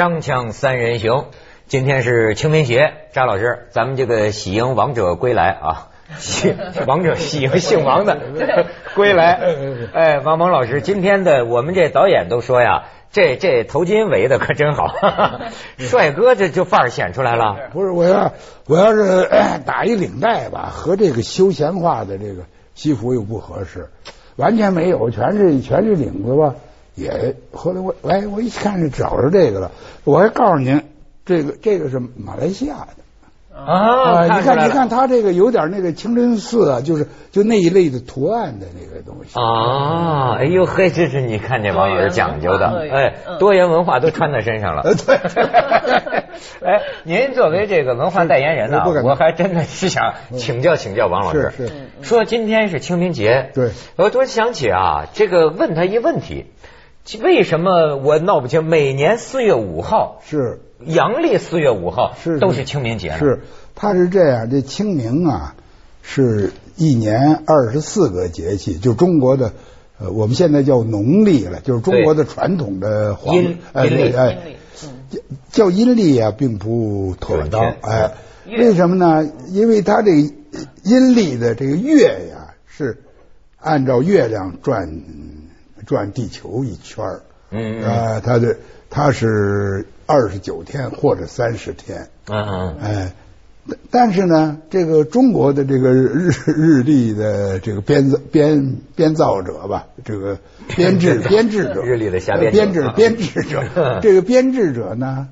锵锵三人行，今天是清明节，张老师，咱们这个喜迎王者归来啊，喜 王者喜迎姓王的归来。哎，王蒙老师，今天的我们这导演都说呀，这这头巾围的可真好，帅哥这就范儿显出来了。不是我要我要是 打一领带吧，和这个休闲化的这个西服又不合适，完全没有，全是全是领子吧。也后来我哎，我一看是找着这个了，我还告诉您，这个这个是马来西亚的。啊，你看你看他这个有点那个清真寺啊，就是就那一类的图案的那个东西。啊。哎呦嘿，这是你看这王老师讲究的，哎，多元文化都穿在身上了。对，哎，您作为这个文化代言人呢，我还真的是想请教请教王老师，是说今天是清明节，对，我突然想起啊，这个问他一问题。为什么我闹不清？每年四月五号是阳历四月五号是都是清明节。是，它是这样，这清明啊，是一年二十四个节气，就中国的呃，我们现在叫农历了，就是中国的传统的黄阴历哎，叫阴历啊，并不妥当哎。为什么呢？因为它这阴历的这个月呀，是按照月亮转。转地球一圈儿，嗯啊，它的它是二十九天或者三十天，嗯嗯，哎，但是呢，这个中国的这个日日历的这个编造编编造者吧，这个编制编制者，日历的瞎编编制编制者，这个编制者呢，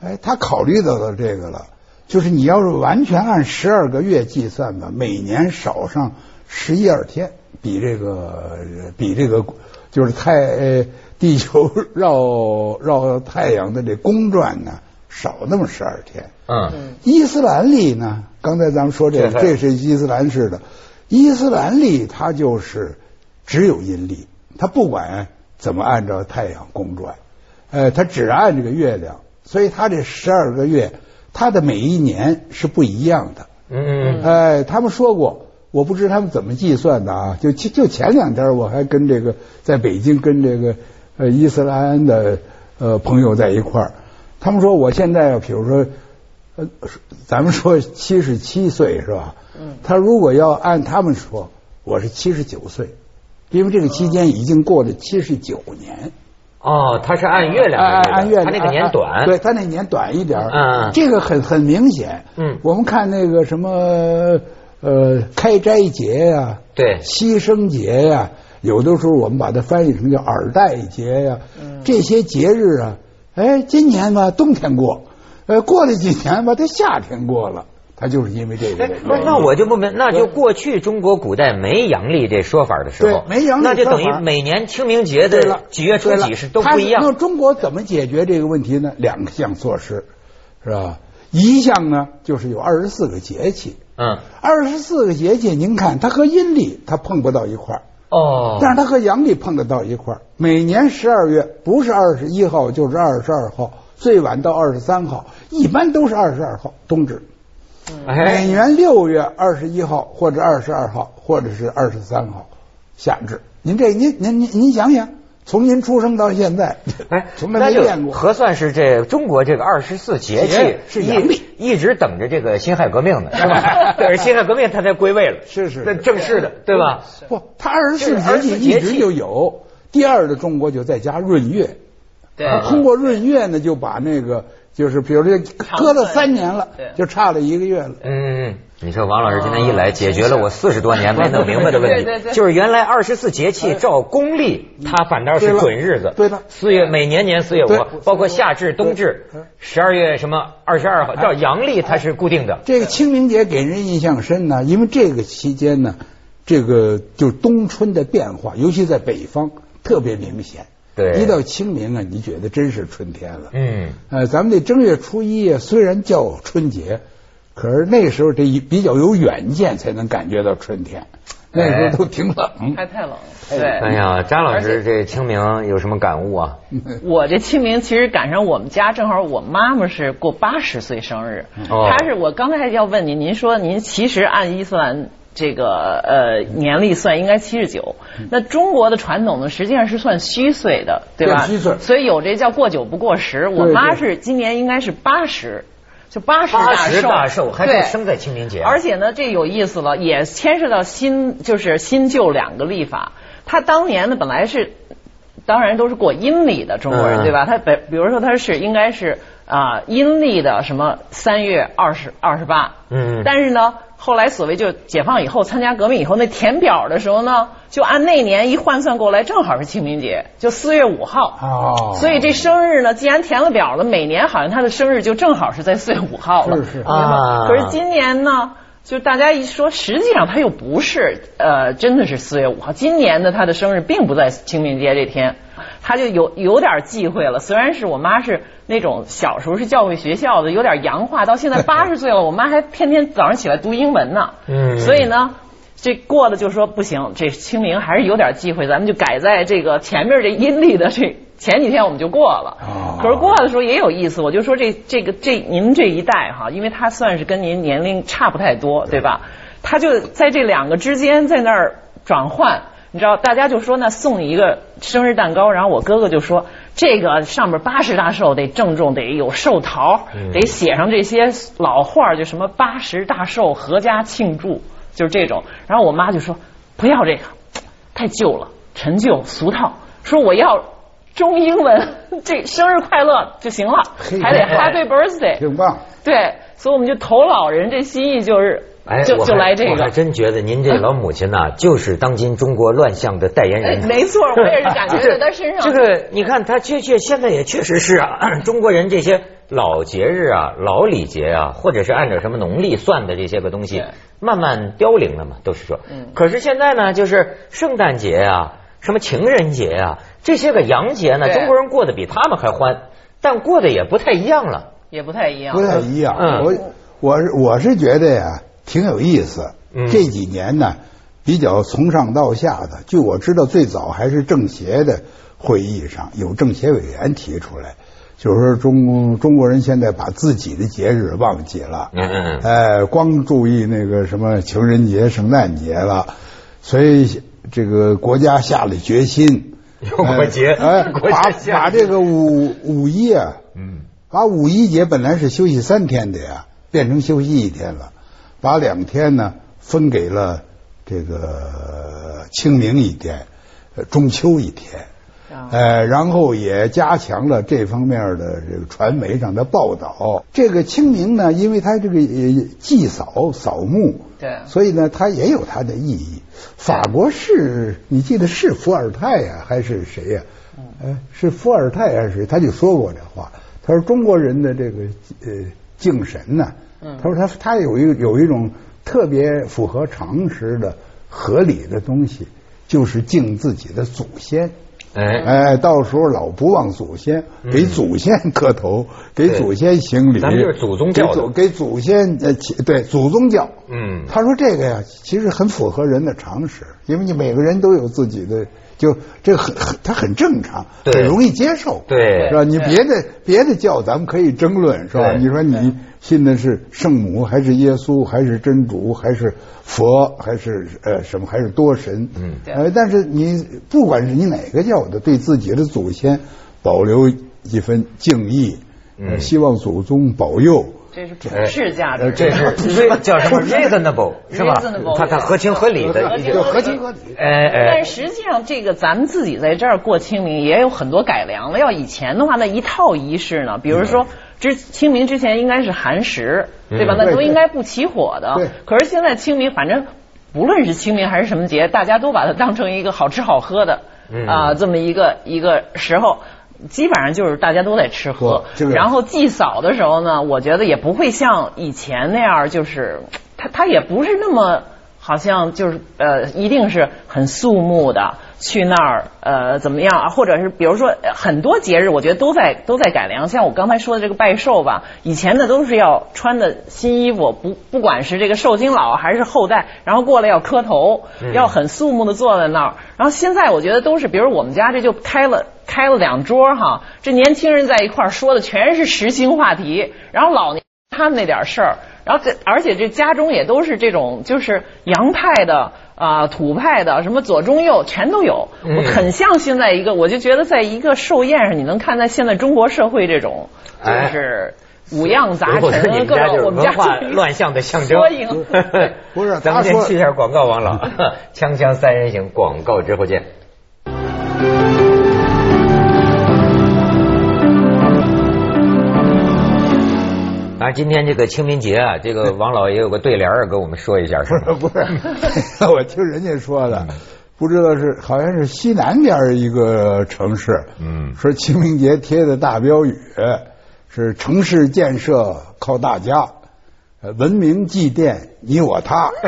哎，他考虑到了这个了，就是你要是完全按十二个月计算吧，每年少上十一二天，比这个比这个。就是太呃地球绕绕太阳的这公转呢，少那么十二天。嗯，伊斯兰历呢？刚才咱们说这，这是伊斯兰式的。伊斯兰历它就是只有阴历，它不管怎么按照太阳公转，呃，它只按这个月亮，所以它这十二个月，它的每一年是不一样的。嗯，哎，他们说过。我不知他们怎么计算的啊？就就前两天我还跟这个在北京跟这个呃伊斯兰的呃朋友在一块儿，他们说我现在比如说呃咱们说七十七岁是吧？嗯。他如果要按他们说，我是七十九岁，因为这个期间已经过了七十九年。哦，他是按月亮按按月亮，他那个年短，对他那年短一点嗯。这个很很明显。嗯。我们看那个什么。呃，开斋节呀，对，牺牲节呀，有的时候我们把它翻译成叫耳戴节呀，这些节日啊，哎，今年吧冬天过，呃，过了几年吧，它夏天过了，它就是因为这个。那那我就不明，那就过去中国古代没阳历这说法的时候，没阳历那就等于每年清明节的几月初几是都不一样。那中国怎么解决这个问题呢？两项措施，是吧？一项呢，就是有二十四个节气。嗯，二十四个节气，您看它和阴历它碰不到一块儿哦，但是它和阳历碰得到一块儿。每年十二月不是二十一号就是二十二号，最晚到二十三号，一般都是二十二号冬至。每年六月二十一号或者二十二号或者是二十三号夏至。您这您您您您想想。从您出生到现在，哎，从来没见过。核算是这中国这个二十四节气是阳历，一直等着这个辛亥革命呢，是吧？等着辛亥革命，他才归位了。是是，那正式的，对吧？不，他二十四节气一直就有。第二的中国就在加闰月，对，通过闰月呢，就把那个就是比如说搁了三年了，就差了一个月了。嗯。你说王老师今天一来，解决了我四十多年没弄明白的问题，就是原来二十四节气照公历，它反倒是准日子。对的，四月每年年四月五，包括夏至、冬至，十二月什么二十二号，照阳历它是固定的。这个清明节给人印象深呢，因为这个期间呢，这个就冬春的变化，尤其在北方特别明显。对，一到清明啊，你觉得真是春天了。嗯，呃，咱们这正月初一啊，虽然叫春节。可是那时候这一比较有远见，才能感觉到春天。那时候都挺冷，还太冷。对，哎呀，张老师这清明有什么感悟啊？我这清明其实赶上我们家正好，我妈妈是过八十岁生日。她是我刚才要问您，您说您其实按伊斯兰这个呃年历算应该七十九。那中国的传统呢，实际上是算虚岁的，对吧？虚岁所以有这叫过九不过十。我妈是今年应该是八十，就八十大寿还是对生在清明节，而且呢，这有意思了，也牵涉到新就是新旧两个历法。他当年呢，本来是当然都是过阴历的中国人，嗯对吧？他本比如说他是应该是啊、阴历的什么三月二十二十八，嗯但是呢。后来所谓就解放以后，参加革命以后，那填表的时候呢，就按那年一换算过来，正好是清明节，就四月五号。哦所以这生日呢，既然填了表了，每年好像他的生日就正好是在四月五号了。是是啊可是今年呢，就大家一说，实际上他又不是，呃，真的是四月五号。今年的他的生日并不在清明节这天，他就有有点忌讳了。虽然是我妈是那种小时候是教会学校的，有点洋化，到现在八十岁了，我妈还天天早上起来读英文呢。嗯所以呢。这过的就说不行，这清明还是有点机会，咱们就改在这个前面这阴历的这前几天我们就过了。哦可是过的时候也有意思，我就说这这个这您这一代哈，因为他算是跟您年龄差不太多，对吧？他就在这两个之间在那儿转换，你知道，大家就说那送你一个生日蛋糕，然后我哥哥就说这个上面八十大寿得郑重，得有寿桃，嗯得写上这些老话儿，就什么八十大寿阖家庆祝，就是这种。然后我妈就说不要这个，太旧了，陈旧俗套，说我要。中英文，这生日快乐就行了，还得 Happy Birthday。挺棒。对，所以我们就投老人这心意，就是哎，就就来这个。我还真觉得您这老母亲呐，就是当今中国乱象的代言哎人。没错，我也是感觉在 她身上。这个你看，她确确现在也确实是啊，中国人这些老节日啊、老礼节啊，或者是按照什么农历算的这些个东西，慢慢凋零了嘛，都是说。嗯可是现在呢，就是圣诞节啊、什么情人节啊，这些个洋节呢，中国人过得比他们还欢，但过得也不太一样了。也不太一样。不太一样。嗯我我是我是觉得呀，挺有意思。嗯这几年呢，比较从上到下的，据我知道，最早还是政协的会议上有政协委员提出来，就是说中中国人现在把自己的节日忘记了，嗯嗯嗯。哎，光注意那个什么情人节、圣诞节了，所以这个国家下了决心。有国节哎，把把这个五五一啊，嗯，把五一节本来是休息三天的呀，变成休息一天了，把两天呢分给了这个清明一天，呃中秋一天，啊呃，然后也加强了这方面的这个传媒上的报道。这个清明呢，因为它这个呃祭扫扫墓，对。所以呢，它也有它的意义。法国是，你记得是伏尔泰呀、还是谁呀、呃，是伏尔泰还是谁？他就说过这话，他说中国人的这个呃敬神呢，嗯。他说他他有一有一种特别符合常识的合理的东西，就是敬自己的祖先。哎，哎，到时候老不忘祖先，给祖先磕头，给祖先行礼。咱们就是祖宗教的给祖给祖先呃，对祖宗教。嗯他说这个呀，其实很符合人的常识，因为你每个人都有自己的，就这个很很，它很正常，对很容易接受，对是吧？你别的别的教咱们可以争论，是吧？你说你信的是圣母，还是耶稣，还是真主，还是佛，还是呃什么，还是多神？嗯对呃，但是你不管是你哪个教的，对自己的祖先保留一份敬意，呃嗯希望祖宗保佑。这是普世价值。呃这是 这叫什么 reasonable 是吧 Reasonable，？它它合情合理的合一个，情合理合情合理。哎哎但，实际上，这个咱们自己在这儿过清明也有很多改良了。要以前的话，那一套仪式呢，比如说之清明之前应该是寒食，对吧？嗯那都应该不起火的对。可是现在清明，反正不论是清明还是什么节，大家都把它当成一个好吃好喝的嗯啊这么一个一个时候。基本上就是大家都在吃喝。然后祭扫的时候呢，我觉得也不会像以前那样，就是他他也不是那么好像就是呃，一定是很肃穆的去那儿呃怎么样啊？或者是比如说呃很多节日，我觉得都在都在改良。像我刚才说的这个拜寿吧，以前的都是要穿的新衣服，不不管是这个寿星老还是后代，然后过来要磕头，嗯要很肃穆的坐在那儿。然后现在我觉得都是，比如我们家这就开了开了两桌哈，这年轻人在一块儿说的全是时兴话题，然后老年他们那点事儿，然后这而且这家中也都是这种就是洋派的啊、土派的，什么左中右全都有，嗯我很像现在一个，我就觉得在一个寿宴上，你能看到现在中国社会这种就哎是五样杂陈，各种我们家文化乱象的象征缩影。不是咱们先去一下广告，王老，锵锵三人行，广告之后见。啊，今天这个清明节啊，这个王老爷有个对联儿跟我们说一下，是吗？不是不是，我听人家说的，不知道是好像是西南边儿一个城市，嗯。说清明节贴的大标语是城市建设靠大家，呃文明祭奠你我他。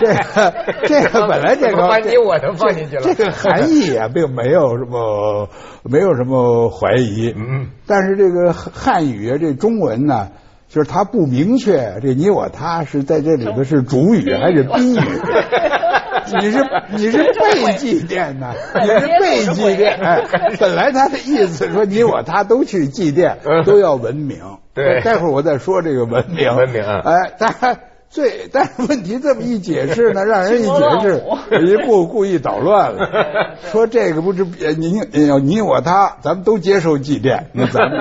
这个这个本来这个 把你我都放进去了这这个含义啊，并没有什么没有什么怀疑。嗯，但是这个汉语啊，这中文呢，就是它不明确，这你我他是在这里头是主语还是宾语？你是你是被祭奠呢？你是被祭奠？哎，本来他的意思说你我他都去祭奠，都要文明。对待会儿我再说这个文明。文明啊哎，但最但是问题这么一解释呢，让人一解释一故故意捣乱了。说这个不是你你呃你我他，咱们都接受祭奠，那咱们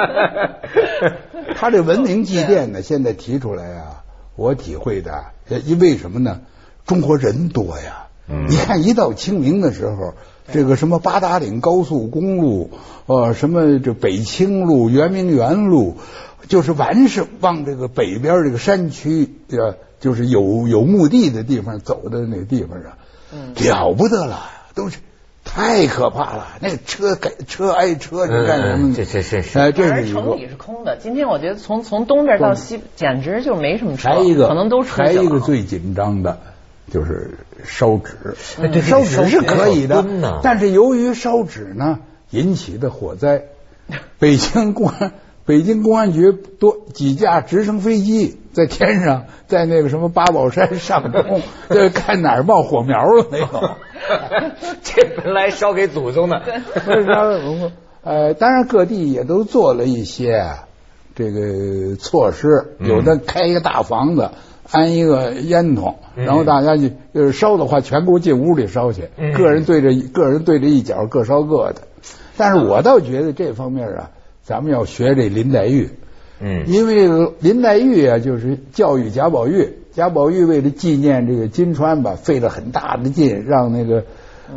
他这文明祭奠呢，现在提出来啊，我体会的，呃因为什么呢？中国人多呀，嗯。你看一到清明的时候，这个什么八达岭高速公路，呃，什么这北清路、圆明园路，就是完是往这个北边这个山区，呃，就是有有墓地的地方走的那个地方啊，嗯。了不得了，都是太可怕了，那车给车挨车，你干什么这这这是。哎，这是城里是空的。今天我觉得从从东边到西，简直就没什么车，还一个，可能都还一个最紧张的，就是烧纸。烧纸是可以的但是由于烧纸呢引起的火灾，北京公安北京公安局多几架直升飞机在天上，在那个什么八宝山上空，这看哪儿冒火苗了没有？这本来烧给祖宗的？呃，当然各地也都做了一些这个措施，嗯有的开一个大房子，安一个烟囱，嗯。然后大家就就是烧的话，全给我进屋里烧去，嗯。个人对着个人对着一角，各烧各的。但是我倒觉得这方面啊，咱们要学这林黛玉，嗯。因为林黛玉啊，就是教育贾宝玉，贾宝玉为了纪念这个金钏吧，费了很大的劲，让那个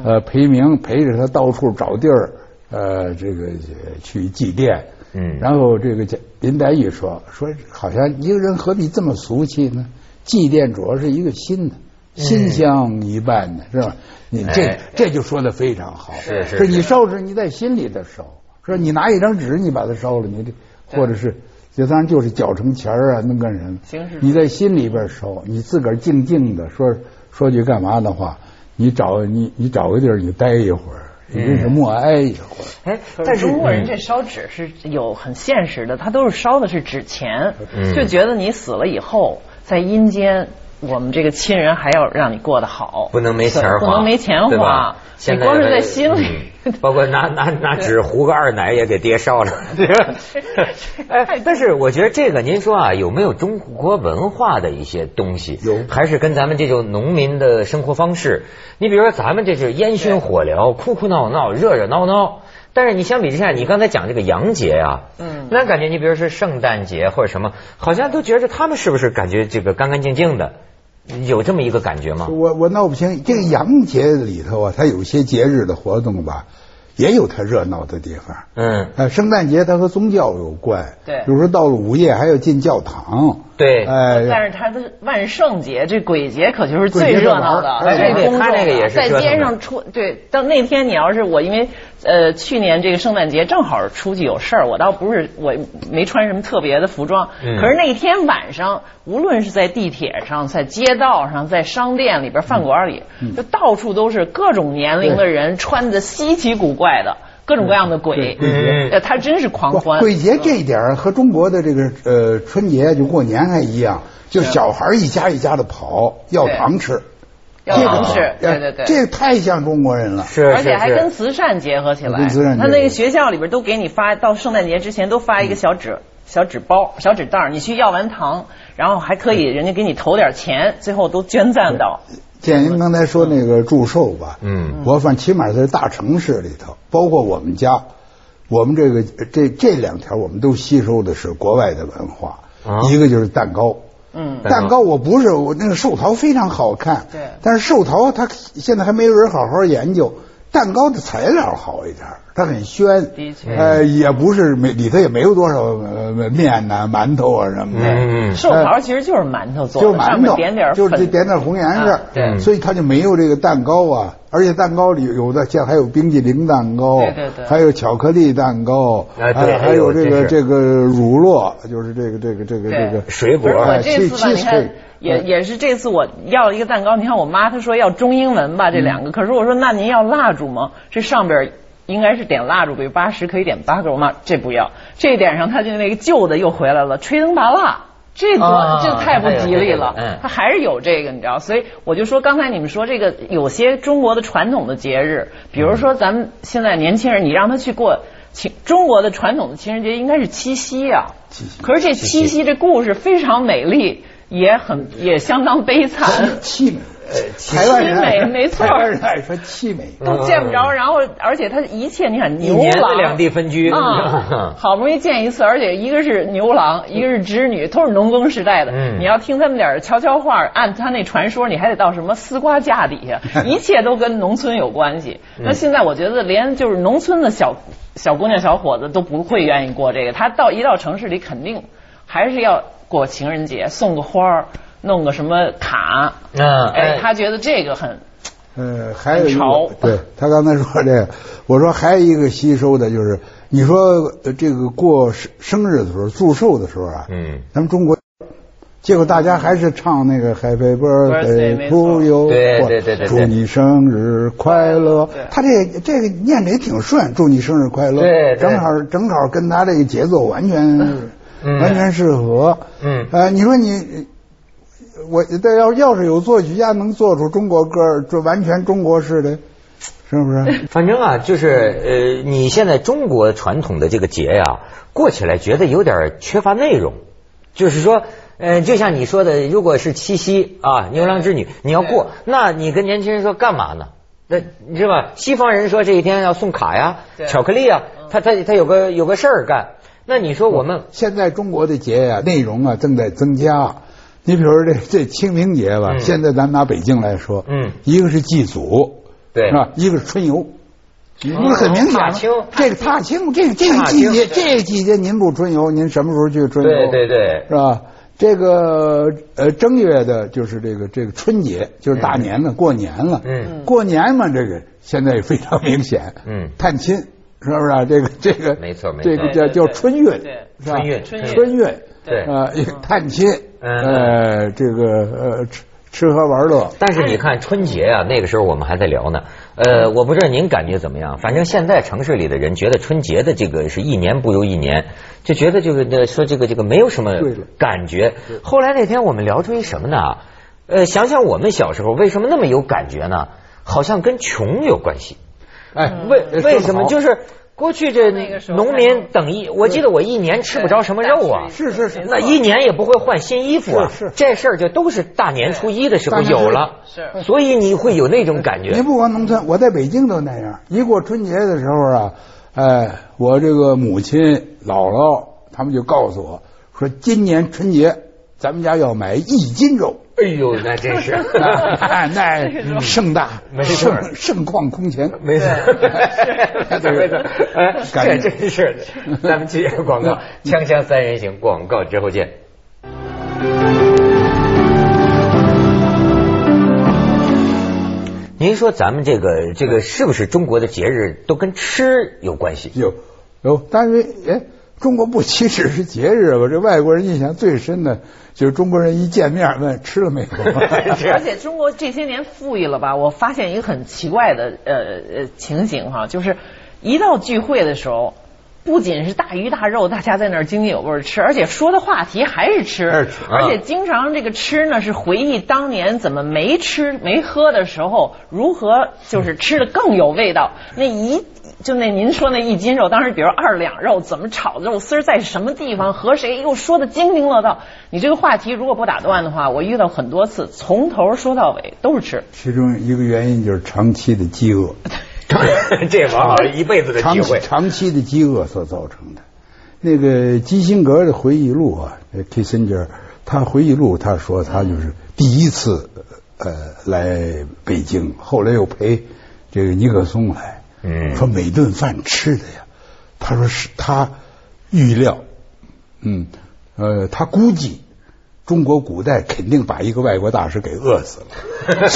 呃裴明陪着他到处找地儿，呃，这个呃去祭奠。嗯然后这个叫林黛玉说说，好像一个人何必这么俗气呢？祭奠主要是一个心的。心香一半的是吧？你这哎这就说的非常好。是是是你烧纸你在心里头烧，说你拿一张纸你把它烧了，你这或者是就当然就是绞成钱儿啊，能干什么？你在心里边烧，你自个儿静静的说说句干嘛的话，你找你你找个地儿你待一会儿，你这是默哀一会儿。哎，可但是是中国人嗯这烧纸是有很现实的，他都是烧的是纸钱，嗯就觉得你死了以后在阴间，我们这个亲人还要让你过得好，不能没钱花，不能没钱花，你现在光是在心里。嗯 包括拿拿拿纸糊个二奶也给爹烧了。哎，但是我觉得这个，您说啊，有没有中国文化的一些东西？有还是跟咱们这种农民的生活方式？你比如说，咱们这是烟熏火燎，哭哭闹闹，热热闹闹。但是你相比之下，你刚才讲这个洋节啊，嗯那感觉你比如说圣诞节或者什么，好像都觉着他们是不是感觉这个干干净净的，有这么一个感觉吗？我我闹不清，这个洋节里头啊，它有些节日的活动吧，也有它热闹的地方。嗯，呃，圣诞节它和宗教有关，对。比如说到了午夜还要进教堂，对，哎、但是它的万圣节这鬼节可就是最热闹的，这玩意儿最公那个也的，在是折腾的。街上出对。到那天你要是我，因为呃去年这个圣诞节正好出去有事儿，我倒不是我没穿什么特别的服装，嗯。可是那天晚上，无论是在地铁上、在街道上、在商店里边、饭馆里，嗯就到处都是各种年龄的人，穿的稀奇古怪的。各种各样的鬼，他真是狂欢。鬼节这一点儿和中国的这个呃春节就过年还一样，就小孩一家一家的跑要糖吃，要这个糖吃哎对对对。这太像中国人了。是而且还跟慈善结合起来。跟慈善他那个学校里边都给你发，到圣诞节之前都发一个小纸，小纸包、小纸袋儿，你去要完糖，然后还可以人家给你投点钱，最后都捐赠到。建英刚才说那个祝寿吧，嗯。我反正起码在大城市里头，包括我们家，我们这个这这两条我们都吸收的是国外的文化，啊。一个就是蛋糕。嗯。蛋糕蛋糕我不是我那个寿桃非常好看，对。但是寿桃它现在还没有人好好研究，蛋糕的材料好一点，它很宣，的确。呃，也不是没里头也没有多少呃面呐、馒头啊什么的，嗯寿桃其实就是馒头做的，就是馒头，上面点点就是，点点红颜色。啊，对。所以它就没有这个蛋糕啊，而且蛋糕里有的像还有冰激凌蛋糕，对对对。还有巧克力蛋糕，哎对还还有这个这个。乳酪，就是这个这个这个这个水果不是我哎这次吧你看也嗯也是这次我要了一个蛋糕，你看我妈她说要中英文吧这两个，可是我说那您要蜡烛吗？这上边应该是点蜡烛，比如八十可以点八个，我妈这不要，这点上他就那个旧的又回来了，吹灯拔蜡。这多、啊这太不吉利了还有这个嗯，它还是有这个，你知道，所以我就说刚才你们说这个有些中国的传统的节日，比如说咱们现在年轻人，你让他去过情中国的传统的情人节应该是七夕啊，可是这七夕这故事非常美丽，也很也相当悲惨，凄美，台湾人爱凄美没错台湾人爱说凄美，都见不着。然后而且他一切你看牛郎两地分居啊，好不容易见一次，而且一个是牛郎，一个是织女，都是农耕时代的。嗯你要听他们点儿悄悄话，按他那传说，你还得到什么丝瓜架底下，一切都跟农村有关系。嗯那现在我觉得连就是农村的小小姑娘小伙子都不会愿意过这个，他到一到城市里肯定还是要过情人节，送个花儿，弄个什么卡。嗯哎，他觉得这个很呃，还有一很潮个，对他刚才说这个，我说还有一个吸收的就是，你说呃这个过生生日的时候，祝寿的时候啊，嗯，咱们中国，结果大家还是唱那个 Happy Birthday，to you，对对对祝你生日快乐。他这这个念的也挺顺，祝你生日快乐，对对正好正好跟他这个节奏完全嗯完全适合。嗯呃，你说你。我这要要是有作曲家能做出中国歌儿，这完全中国式的，是不是？反正啊，就是呃，你现在中国传统的这个节呀、过起来觉得有点缺乏内容。就是说，呃，就像你说的，如果是七夕啊，牛郎织女，你要过，那你跟年轻人说干嘛呢？那你知道吧？西方人说这一天要送卡呀、对巧克力啊，他他他有个有个事儿干。那你说我们现在中国的节呀、内容啊正在增加。你比如说这这清明节吧，嗯现在咱拿北京来说，嗯一个是祭祖，对是吧？一个是春游，你不是很明显吗？这个踏青，这个这个季节，这个季节您不春游，您什么时候去春游？对对对是吧？这个呃正月的，就是这个这个春节，就是大年了，过年了。嗯过年嘛，这个现在也非常明显。嗯探亲是不是啊？这个这个没错没错这个叫叫春运，对是吧？春运春运春运，对呃，探亲，嗯呃，这个呃吃吃喝玩乐，但是你看春节啊，那个时候我们还在聊呢。呃，我不知道您感觉怎么样，反正现在城市里的人觉得春节的这个是一年不如一年，就觉得这个呃说这个这个没有什么感觉。后来那天我们聊出一什么呢？呃，想想我们小时候为什么那么有感觉呢？好像跟穷有关系。哎，为呃为什么？就是过去这那个时候农民等一，我记得我一年吃不着什么肉啊，是是是，那一年也不会换新衣服啊，是是这事儿就都是大年初一的时候有了，是所以你会有那种感觉你。不光农村，我在北京都那样。一过春节的时候啊，哎，我这个母亲、姥姥他们就告诉我说，今年春节咱们家要买一斤肉。哎呦，那真是，那那 盛大，没事盛盛况空前，没错，没错没错，哎，感觉这真是的。咱们接着广告，锵锵三人行，广告之后见。您说咱们这个这个是不是中国的节日都跟吃有关系？有有，但是哎，中国不岂止是节日吧？这外国人印象最深的就是中国人一见面问吃了没有。而且中国这些年富裕了吧？我发现一个很奇怪的呃呃情形哈，就是一到聚会的时候，不仅是大鱼大肉，大家在那儿津津有味儿吃，而且说的话题还是吃，还是吃而且经常这个吃呢是回忆当年怎么没吃没喝的时候，如何就是吃的更有味道。那一就那您说那一斤肉，当时比如二两肉怎么炒肉丝，在什么地方和谁又说的津津乐道。你这个话题如果不打断的话，我遇到很多次，从头说到尾都是吃。其中一个原因就是长期的饥饿，这往往一辈子的机会。长期的饥饿所造成的。那个基辛格的回忆录啊，Kissinger，他回忆录他说他就是第一次呃来北京，后来又陪这个尼克松来，嗯，说每顿饭吃的呀，他说是他预料，嗯呃他估计中国古代肯定把一个外国大师给饿死了，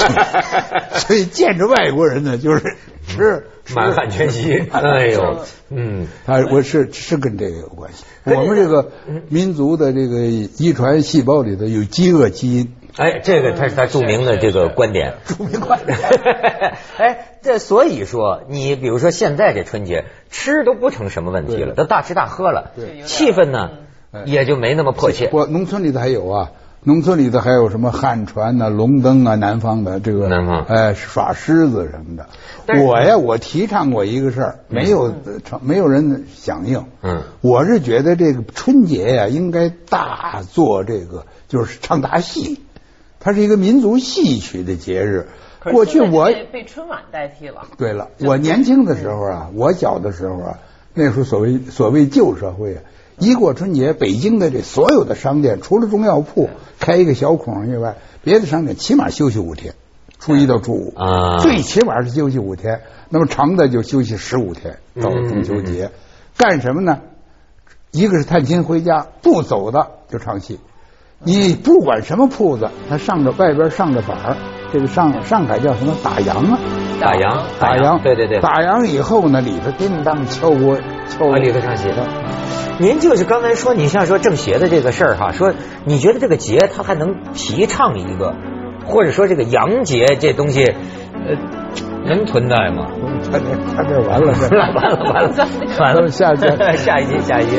所以见着外国人呢就是吃。满汉全席，哎呦，嗯，他我是是跟这个有关系。我们这个民族的这个遗传细胞里头有饥饿基因，哎，这个他是他著名的这个观点，著名观点。哎，这所以说，你比如说现在这春节吃都不成什么问题了，都大吃大喝了，气氛呢也就没那么迫切。我农村里头还有啊。农村里头还有什么旱船呐、龙灯啊，南方的这个，南方哎耍狮子什么的。我呀，我提倡过一个事儿，没有成，没有人响应。嗯，我是觉得这个春节呀，应该大做这个，就是唱大戏。它是一个民族戏曲的节日。过去我被春晚代替了。对了，我年轻的时候啊，我小的时候啊，那时候所谓所谓旧社会啊。一过春节，北京的这所有的商店，除了中药铺开一个小孔以外，别的商店起码休息五天，初一到初五啊，最起码是休息五天。那么长的就休息十五天，到了中秋节，干什么呢？一个是探亲回家，不走的就唱戏。你不管什么铺子，它上着外边上着板儿，这个上上海叫什么打烊啊？打烊，打烊，对对对。打烊以后呢，里头叮当敲锅，敲锅里头唱戏。您就是刚才说，你像说正邪的这个事儿哈，说你觉得这个节它还能提倡一个，或者说这个洋节这东西，呃，能存在吗？他这他这完了，完了完了完了，完了，下下一集下一集。